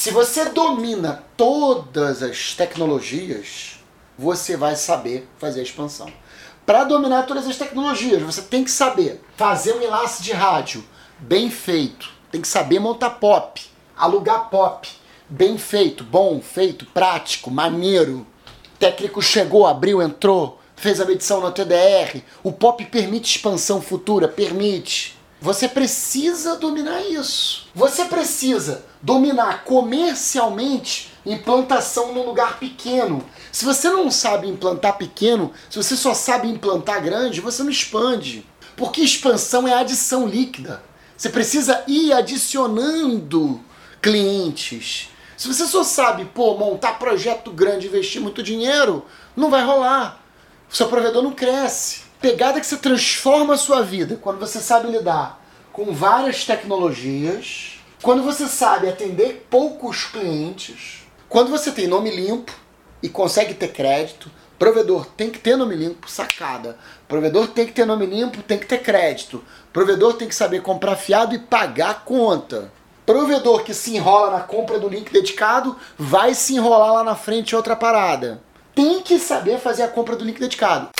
Se você domina todas as tecnologias, você vai saber fazer a expansão. Para dominar todas as tecnologias, você tem que saber fazer um enlace de rádio bem feito, tem que saber montar pop, alugar pop, bem feito, bom, feito, prático, maneiro. técnico chegou, abriu, entrou, fez a medição no TDR. O pop permite expansão futura, permite. Você precisa dominar isso. Você precisa dominar comercialmente implantação num lugar pequeno. Se você não sabe implantar pequeno, se você só sabe implantar grande, você não expande. Porque expansão é adição líquida. Você precisa ir adicionando clientes. Se você só sabe, pô, montar projeto grande, investir muito dinheiro, não vai rolar. O seu provedor não cresce. Pegada que você transforma a sua vida quando você sabe lidar com várias tecnologias, quando você sabe atender poucos clientes, quando você tem nome limpo e consegue ter crédito, provedor tem que ter nome limpo, sacada. Provedor tem que ter nome limpo, tem que ter crédito. Provedor tem que saber comprar fiado e pagar a conta. Provedor que se enrola na compra do link dedicado vai se enrolar lá na frente outra parada. Tem que saber fazer a compra do link dedicado.